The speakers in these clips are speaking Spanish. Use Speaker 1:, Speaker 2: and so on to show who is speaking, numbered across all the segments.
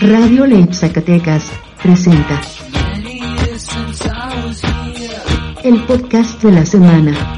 Speaker 1: Radio Late Zacatecas presenta el podcast de la semana.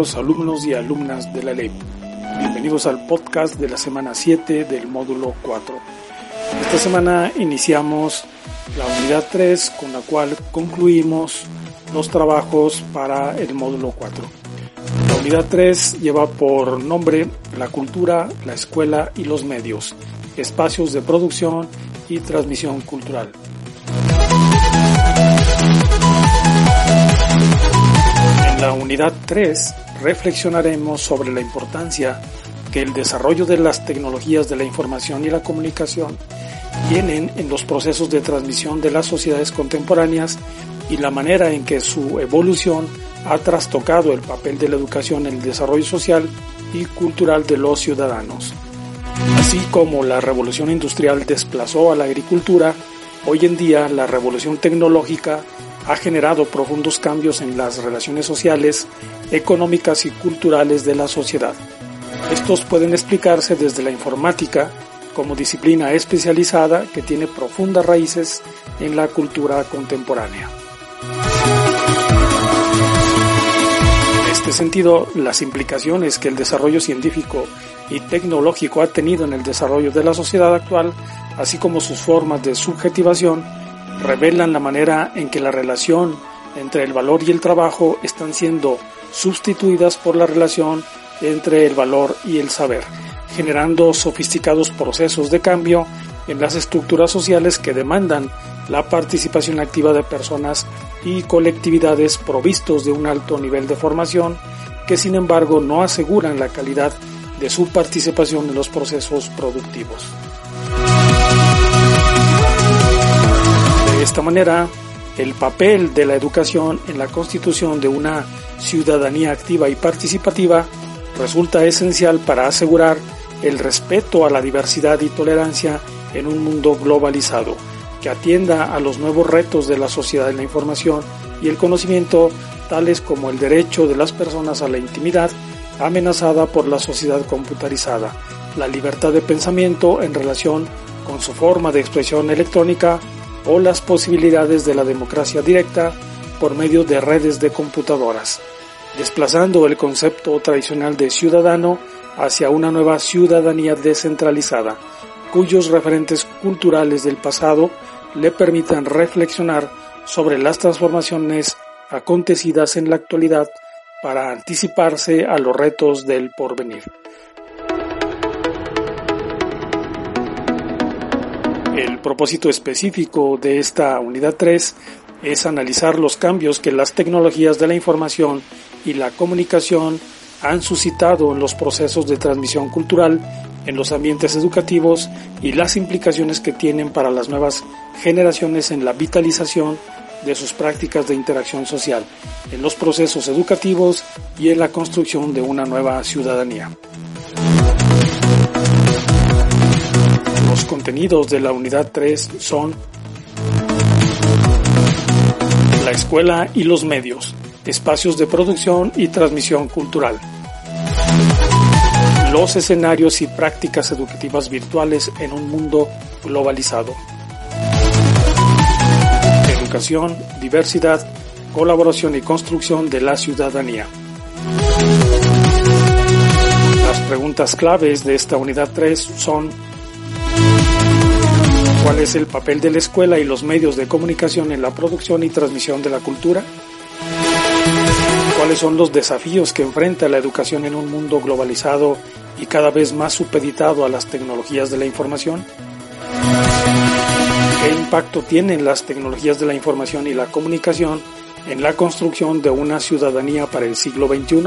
Speaker 2: Compañeros alumnos y alumnas de la ley. Bienvenidos al podcast de la semana 7 del módulo 4. Esta semana iniciamos la unidad 3 con la cual concluimos los trabajos para el módulo 4. La unidad 3 lleva por nombre la cultura, la escuela y los medios, espacios de producción y transmisión cultural. En la unidad 3 reflexionaremos sobre la importancia que el desarrollo de las tecnologías de la información y la comunicación tienen en los procesos de transmisión de las sociedades contemporáneas y la manera en que su evolución ha trastocado el papel de la educación en el desarrollo social y cultural de los ciudadanos. Así como la revolución industrial desplazó a la agricultura, hoy en día la revolución tecnológica ha generado profundos cambios en las relaciones sociales, económicas y culturales de la sociedad. Estos pueden explicarse desde la informática como disciplina especializada que tiene profundas raíces en la cultura contemporánea. En este sentido, las implicaciones que el desarrollo científico y tecnológico ha tenido en el desarrollo de la sociedad actual, así como sus formas de subjetivación, revelan la manera en que la relación entre el valor y el trabajo están siendo sustituidas por la relación entre el valor y el saber, generando sofisticados procesos de cambio en las estructuras sociales que demandan la participación activa de personas y colectividades provistos de un alto nivel de formación que sin embargo no aseguran la calidad de su participación en los procesos productivos. De esta manera, el papel de la educación en la constitución de una ciudadanía activa y participativa resulta esencial para asegurar el respeto a la diversidad y tolerancia en un mundo globalizado, que atienda a los nuevos retos de la sociedad de la información y el conocimiento, tales como el derecho de las personas a la intimidad amenazada por la sociedad computarizada, la libertad de pensamiento en relación con su forma de expresión electrónica o las posibilidades de la democracia directa por medio de redes de computadoras, desplazando el concepto tradicional de ciudadano hacia una nueva ciudadanía descentralizada, cuyos referentes culturales del pasado le permitan reflexionar sobre las transformaciones acontecidas en la actualidad para anticiparse a los retos del porvenir. El propósito específico de esta unidad 3 es analizar los cambios que las tecnologías de la información y la comunicación han suscitado en los procesos de transmisión cultural, en los ambientes educativos y las implicaciones que tienen para las nuevas generaciones en la vitalización de sus prácticas de interacción social, en los procesos educativos y en la construcción de una nueva ciudadanía. Los contenidos de la unidad 3 son la escuela y los medios, espacios de producción y transmisión cultural, los escenarios y prácticas educativas virtuales en un mundo globalizado, educación, diversidad, colaboración y construcción de la ciudadanía. Las preguntas claves de esta unidad 3 son ¿Cuál es el papel de la escuela y los medios de comunicación en la producción y transmisión de la cultura? ¿Cuáles son los desafíos que enfrenta la educación en un mundo globalizado y cada vez más supeditado a las tecnologías de la información? ¿Qué impacto tienen las tecnologías de la información y la comunicación en la construcción de una ciudadanía para el siglo XXI?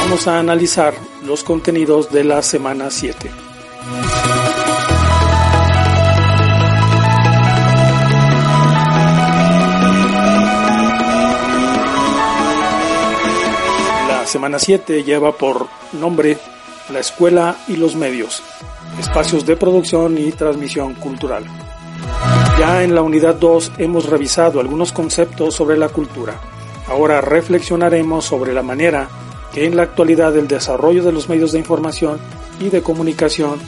Speaker 2: Vamos a analizar los contenidos de la semana 7. La semana 7 lleva por nombre La escuela y los medios, espacios de producción y transmisión cultural. Ya en la unidad 2 hemos revisado algunos conceptos sobre la cultura. Ahora reflexionaremos sobre la manera que en la actualidad el desarrollo de los medios de información y de comunicación,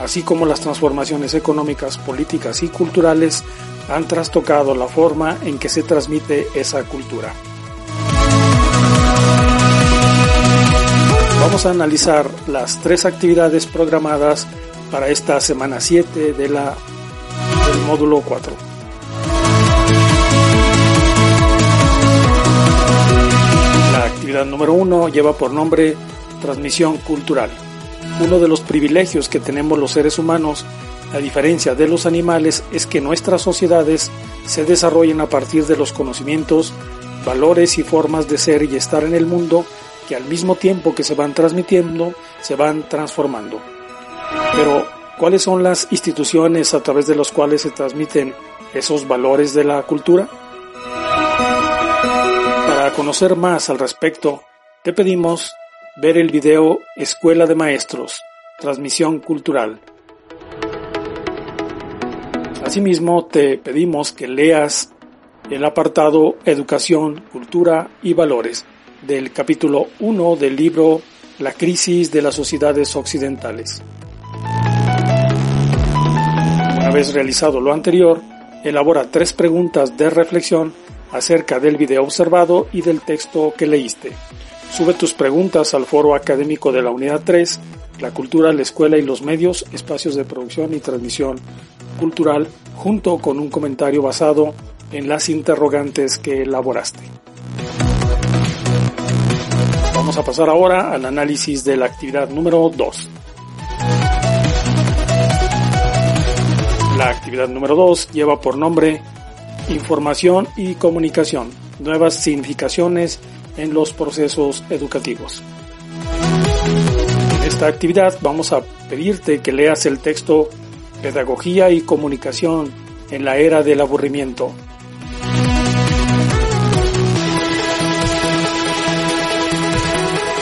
Speaker 2: así como las transformaciones económicas, políticas y culturales, han trastocado la forma en que se transmite esa cultura. Vamos a analizar las tres actividades programadas para esta semana 7 de la del módulo 4. La actividad número 1 lleva por nombre Transmisión Cultural. Uno de los privilegios que tenemos los seres humanos, a diferencia de los animales, es que nuestras sociedades se desarrollan a partir de los conocimientos, valores y formas de ser y estar en el mundo que al mismo tiempo que se van transmitiendo, se van transformando. Pero ¿Cuáles son las instituciones a través de las cuales se transmiten esos valores de la cultura? Para conocer más al respecto, te pedimos ver el video Escuela de Maestros, Transmisión Cultural. Asimismo, te pedimos que leas el apartado Educación, Cultura y Valores del capítulo 1 del libro La crisis de las sociedades occidentales. Una vez realizado lo anterior, elabora tres preguntas de reflexión acerca del video observado y del texto que leíste. Sube tus preguntas al foro académico de la Unidad 3, La Cultura, la Escuela y los Medios, espacios de producción y transmisión cultural, junto con un comentario basado en las interrogantes que elaboraste. Vamos a pasar ahora al análisis de la actividad número 2. La actividad número 2 lleva por nombre Información y Comunicación, nuevas significaciones en los procesos educativos. En esta actividad vamos a pedirte que leas el texto Pedagogía y Comunicación en la era del aburrimiento.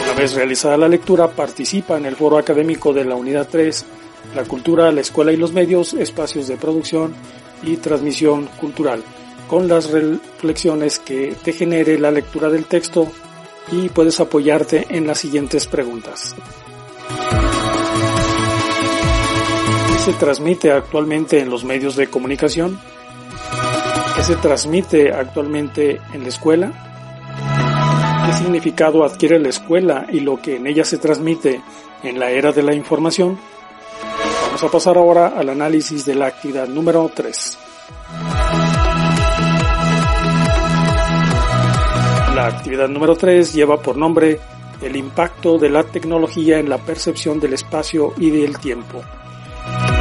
Speaker 2: Una vez realizada la lectura, participa en el foro académico de la Unidad 3 la cultura, la escuela y los medios, espacios de producción y transmisión cultural, con las reflexiones que te genere la lectura del texto y puedes apoyarte en las siguientes preguntas. ¿Qué se transmite actualmente en los medios de comunicación? ¿Qué se transmite actualmente en la escuela? ¿Qué significado adquiere la escuela y lo que en ella se transmite en la era de la información? Vamos a pasar ahora al análisis de la actividad número 3. La actividad número 3 lleva por nombre el impacto de la tecnología en la percepción del espacio y del tiempo.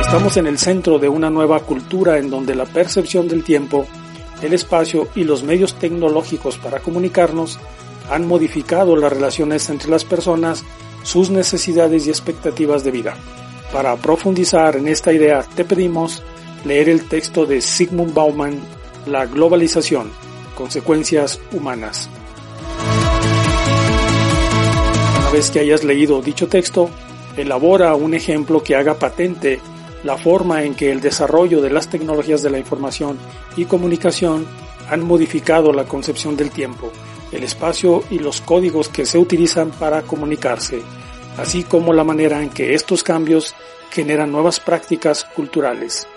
Speaker 2: Estamos en el centro de una nueva cultura en donde la percepción del tiempo, el espacio y los medios tecnológicos para comunicarnos han modificado las relaciones entre las personas, sus necesidades y expectativas de vida. Para profundizar en esta idea te pedimos leer el texto de Sigmund Bauman, La globalización, consecuencias humanas. Vez que hayas leído dicho texto, elabora un ejemplo que haga patente la forma en que el desarrollo de las tecnologías de la información y comunicación han modificado la concepción del tiempo, el espacio y los códigos que se utilizan para comunicarse así como la manera en que estos cambios generan nuevas prácticas culturales.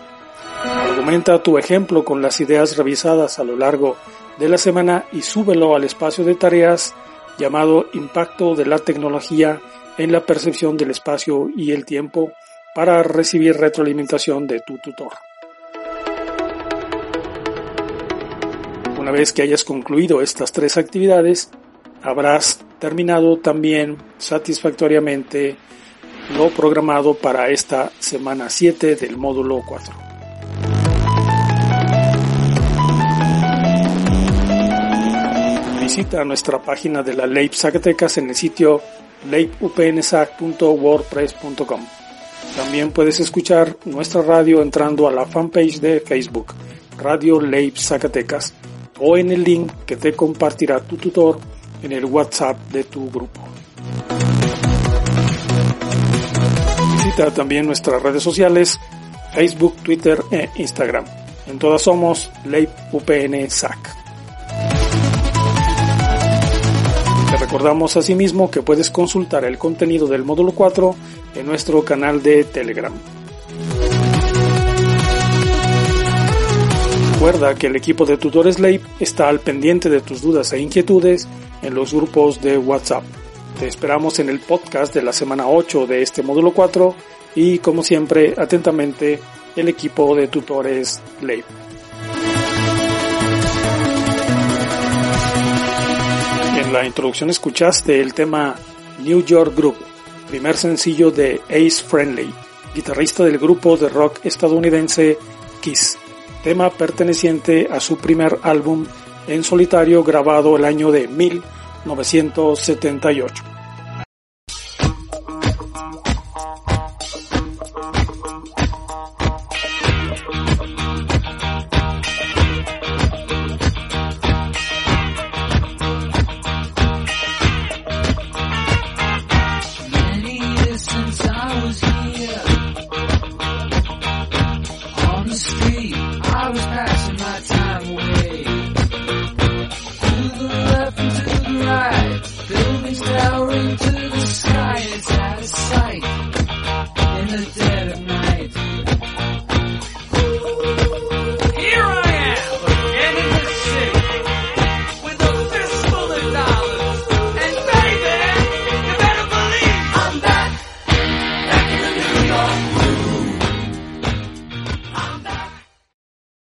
Speaker 2: Argumenta tu ejemplo con las ideas revisadas a lo largo de la semana y súbelo al espacio de tareas llamado Impacto de la tecnología en la percepción del espacio y el tiempo para recibir retroalimentación de tu tutor. Una vez que hayas concluido estas tres actividades, habrás terminado también satisfactoriamente lo programado para esta semana 7 del módulo 4. Visita nuestra página de la LEIP Zacatecas en el sitio leipupnsac.wordpress.com. También puedes escuchar nuestra radio entrando a la fanpage de Facebook, Radio LEIP Zacatecas, o en el link que te compartirá tu tutor en el WhatsApp de tu grupo. Visita también nuestras redes sociales, Facebook, Twitter e Instagram. En todas somos Leip. Te recordamos asimismo que puedes consultar el contenido del módulo 4 en nuestro canal de Telegram. Recuerda que el equipo de tutores LEIP está al pendiente de tus dudas e inquietudes en los grupos de WhatsApp. Te esperamos en el podcast de la semana 8 de este módulo 4 y como siempre atentamente el equipo de tutores LEIP. En la introducción escuchaste el tema New York Group, primer sencillo de Ace Friendly, guitarrista del grupo de rock estadounidense Kiss tema perteneciente a su primer álbum en solitario grabado el año de 1978.
Speaker 3: Yeah.